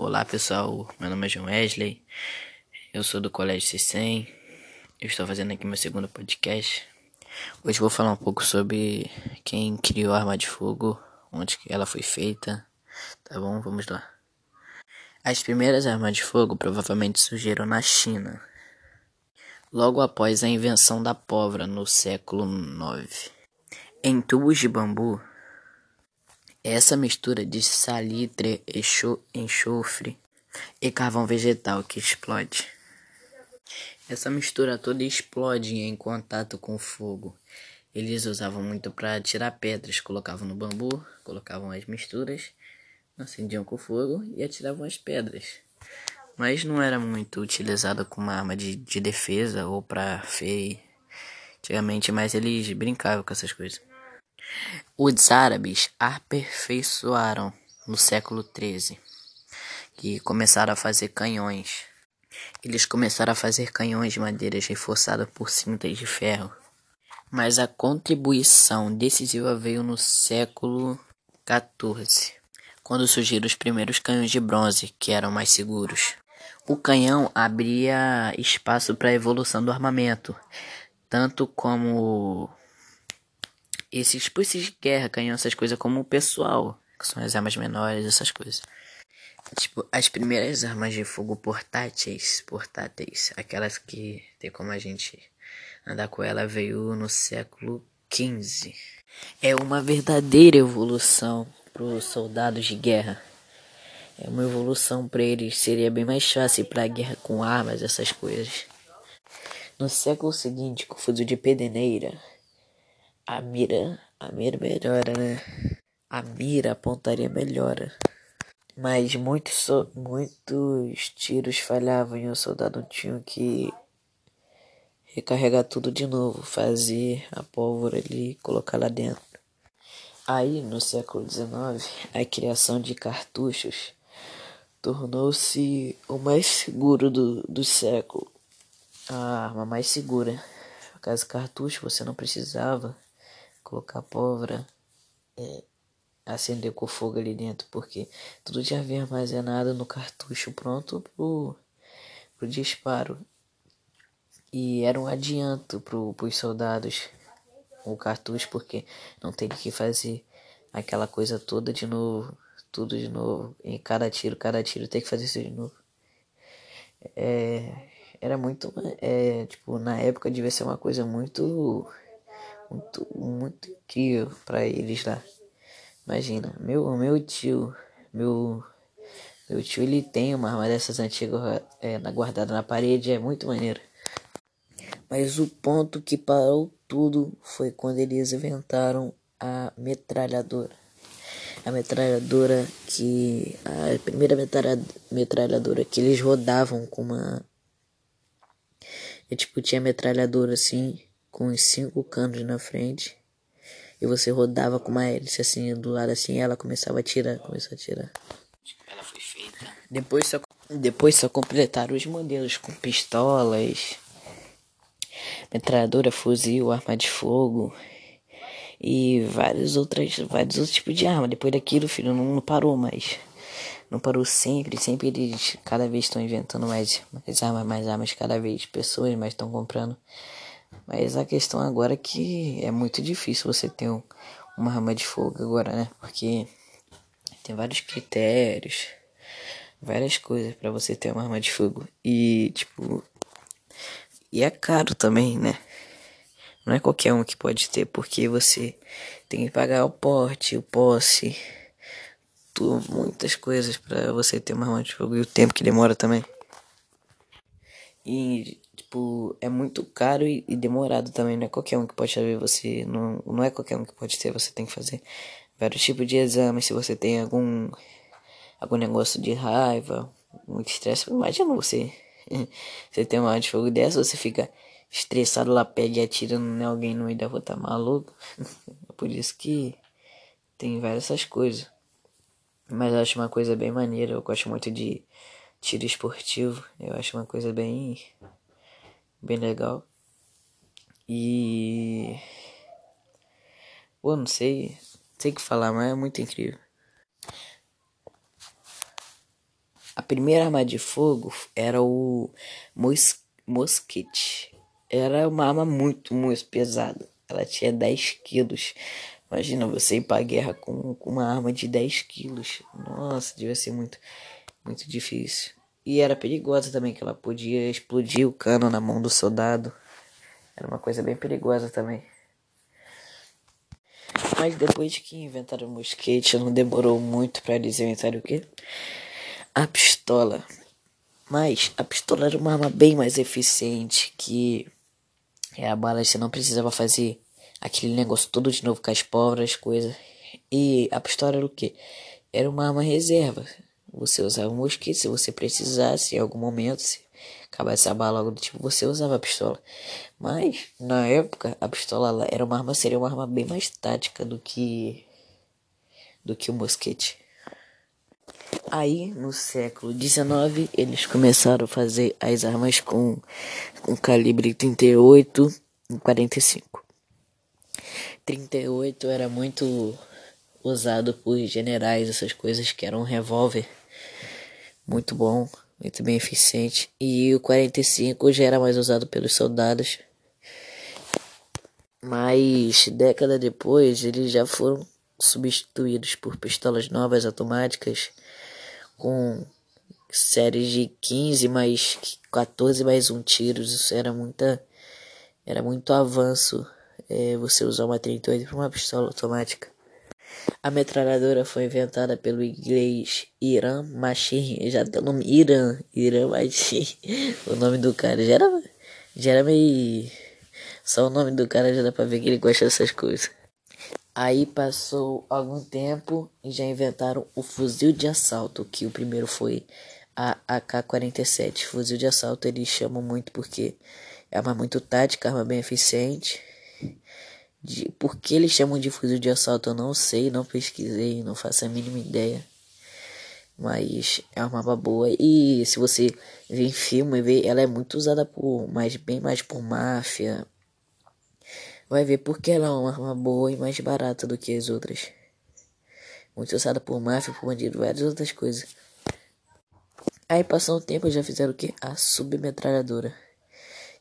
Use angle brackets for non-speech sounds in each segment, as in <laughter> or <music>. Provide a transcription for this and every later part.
Olá pessoal, meu nome é João Wesley, eu sou do Colégio C100, eu estou fazendo aqui meu segundo podcast. Hoje vou falar um pouco sobre quem criou a arma de fogo, onde ela foi feita, tá bom? Vamos lá. As primeiras armas de fogo provavelmente surgiram na China, logo após a invenção da pólvora no século IX. Em tubos de bambu, essa mistura de salitre, enxofre e carvão vegetal que explode. Essa mistura toda explode em contato com o fogo. Eles usavam muito para tirar pedras, colocavam no bambu, colocavam as misturas, acendiam com fogo e atiravam as pedras. Mas não era muito utilizada como arma de, de defesa ou para feio. Antigamente, mas eles brincavam com essas coisas. Os árabes aperfeiçoaram no século XIII e começaram a fazer canhões. Eles começaram a fazer canhões de madeira reforçadas por cintas de ferro. Mas a contribuição decisiva veio no século XIV, quando surgiram os primeiros canhões de bronze, que eram mais seguros. O canhão abria espaço para a evolução do armamento, tanto como esses esses de guerra ganham essas coisas como o pessoal, que são as armas menores, essas coisas. Tipo, as primeiras armas de fogo portáteis, portáteis, aquelas que tem como a gente andar com ela, veio no século XV. É uma verdadeira evolução para os soldados de guerra. É uma evolução para eles, seria bem mais fácil para a guerra com armas, essas coisas. No século seguinte, com o fuzil de pedeneira, a mira, a mira melhora, né? A mira, a pontaria melhora. Mas muitos, muitos tiros falhavam e o soldado tinha que recarregar tudo de novo, fazer a pólvora ali e colocar lá dentro. Aí, no século XIX, a criação de cartuchos tornou-se o mais seguro do, do século. A arma mais segura. Caso cartucho, você não precisava colocar pólvora, é, acender com fogo ali dentro, porque tudo já vem armazenado no cartucho pronto pro, pro disparo. E era um adianto pro, pros soldados o cartucho, porque não tem que fazer aquela coisa toda de novo, tudo de novo, em cada tiro, cada tiro tem que fazer isso de novo. É, era muito, é, tipo, na época devia ser uma coisa muito muito, muito incrível para eles lá. Imagina, meu, meu tio, meu, meu tio ele tem uma arma dessas antigas é, guardada na parede, é muito maneiro. Mas o ponto que parou tudo foi quando eles inventaram a metralhadora. A metralhadora que. A primeira metralhadora que eles rodavam com uma. É tipo, tinha metralhadora assim com os cinco canos na frente. E você rodava com uma hélice assim do lado assim, ela começava a tirar, começou a tirar. Ela foi feita. Depois só, depois só completaram os modelos com pistolas, metralhadora, fuzil, arma de fogo e vários outros, vários outros tipos de arma. Depois daquilo, filho, não, não parou mais. Não parou sempre, sempre eles cada vez estão inventando mais, mais armas, mais armas, cada vez pessoas mais estão comprando. Mas a questão agora é que é muito difícil você ter um, uma arma de fogo agora, né? Porque tem vários critérios, várias coisas para você ter uma arma de fogo. E, tipo, e é caro também, né? Não é qualquer um que pode ter, porque você tem que pagar o porte, o posse, tu, muitas coisas para você ter uma arma de fogo e o tempo que demora também. E tipo, é muito caro e, e, demorado também, não é qualquer um que pode saber você, não, não é qualquer um que pode ter, você tem que fazer vários tipos de exames, se você tem algum algum negócio de raiva, muito estresse, imagina você, <laughs> você tem uma arma de fogo dessa, você fica estressado lá, pega e atira em alguém no meio da rua, tá maluco? <laughs> é por isso que tem várias essas coisas. Mas eu acho uma coisa bem maneira, eu gosto muito de tiro esportivo, eu acho uma coisa bem bem legal. E. Pô, não sei. Sei que falar, mas é muito incrível. A primeira arma de fogo era o mos mosquete. Era uma arma muito, muito pesada. Ela tinha 10 quilos. Imagina você ir pra guerra com, com uma arma de 10 quilos. Nossa, devia ser muito, muito difícil. E era perigosa também, que ela podia explodir o cano na mão do soldado. Era uma coisa bem perigosa também. Mas depois que inventaram o mosquete, não demorou muito para eles inventarem o quê? A pistola. Mas a pistola era uma arma bem mais eficiente que é a bala você não precisava fazer aquele negócio todo de novo com as pólvoras, coisas. E a pistola era o que? Era uma arma reserva. Você usava o mosquete se você precisasse em algum momento, se acabasse a bala, algo do tipo, você usava a pistola. Mas, na época, a pistola era uma arma, seria uma arma bem mais tática do que do que o mosquete. Aí, no século XIX, eles começaram a fazer as armas com, com calibre 38 e 45. 38 era muito usado por generais, essas coisas que eram um revólver muito bom, muito bem eficiente. E o 45 já era mais usado pelos soldados. Mas década depois eles já foram substituídos por pistolas novas automáticas com séries de 15 mais 14 mais um tiros. Isso era muita era muito avanço é, você usar uma 38 para uma pistola automática. A metralhadora foi inventada pelo inglês Iran Machine. Já tem o nome Iran, Iran Machine. O nome do cara já era, já era meio. Só o nome do cara já dá pra ver que ele gosta dessas coisas. Aí passou algum tempo e já inventaram o fuzil de assalto, que o primeiro foi a AK-47. Fuzil de assalto eles chamam muito porque é uma muito tática, arma bem eficiente. De, por que eles chamam de fuzil de assalto eu não sei, não pesquisei, não faço a mínima ideia. Mas é uma arma boa e se você vê em filme, vê, ela é muito usada por, mais bem mais por máfia. Vai ver porque ela é uma arma boa e mais barata do que as outras. Muito usada por máfia, por bandido, várias outras coisas. Aí passou um tempo já fizeram o que? A submetralhadora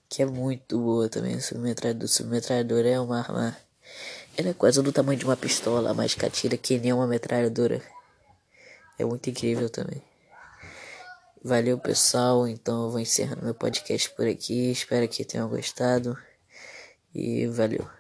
que é muito boa também. A submetralhadora, submetralhadora é uma arma. Ela é quase do tamanho de uma pistola, mas que atira que nem uma metralhadora. É muito incrível também. Valeu, pessoal. Então eu vou encerrando meu podcast por aqui. Espero que tenham gostado. E valeu.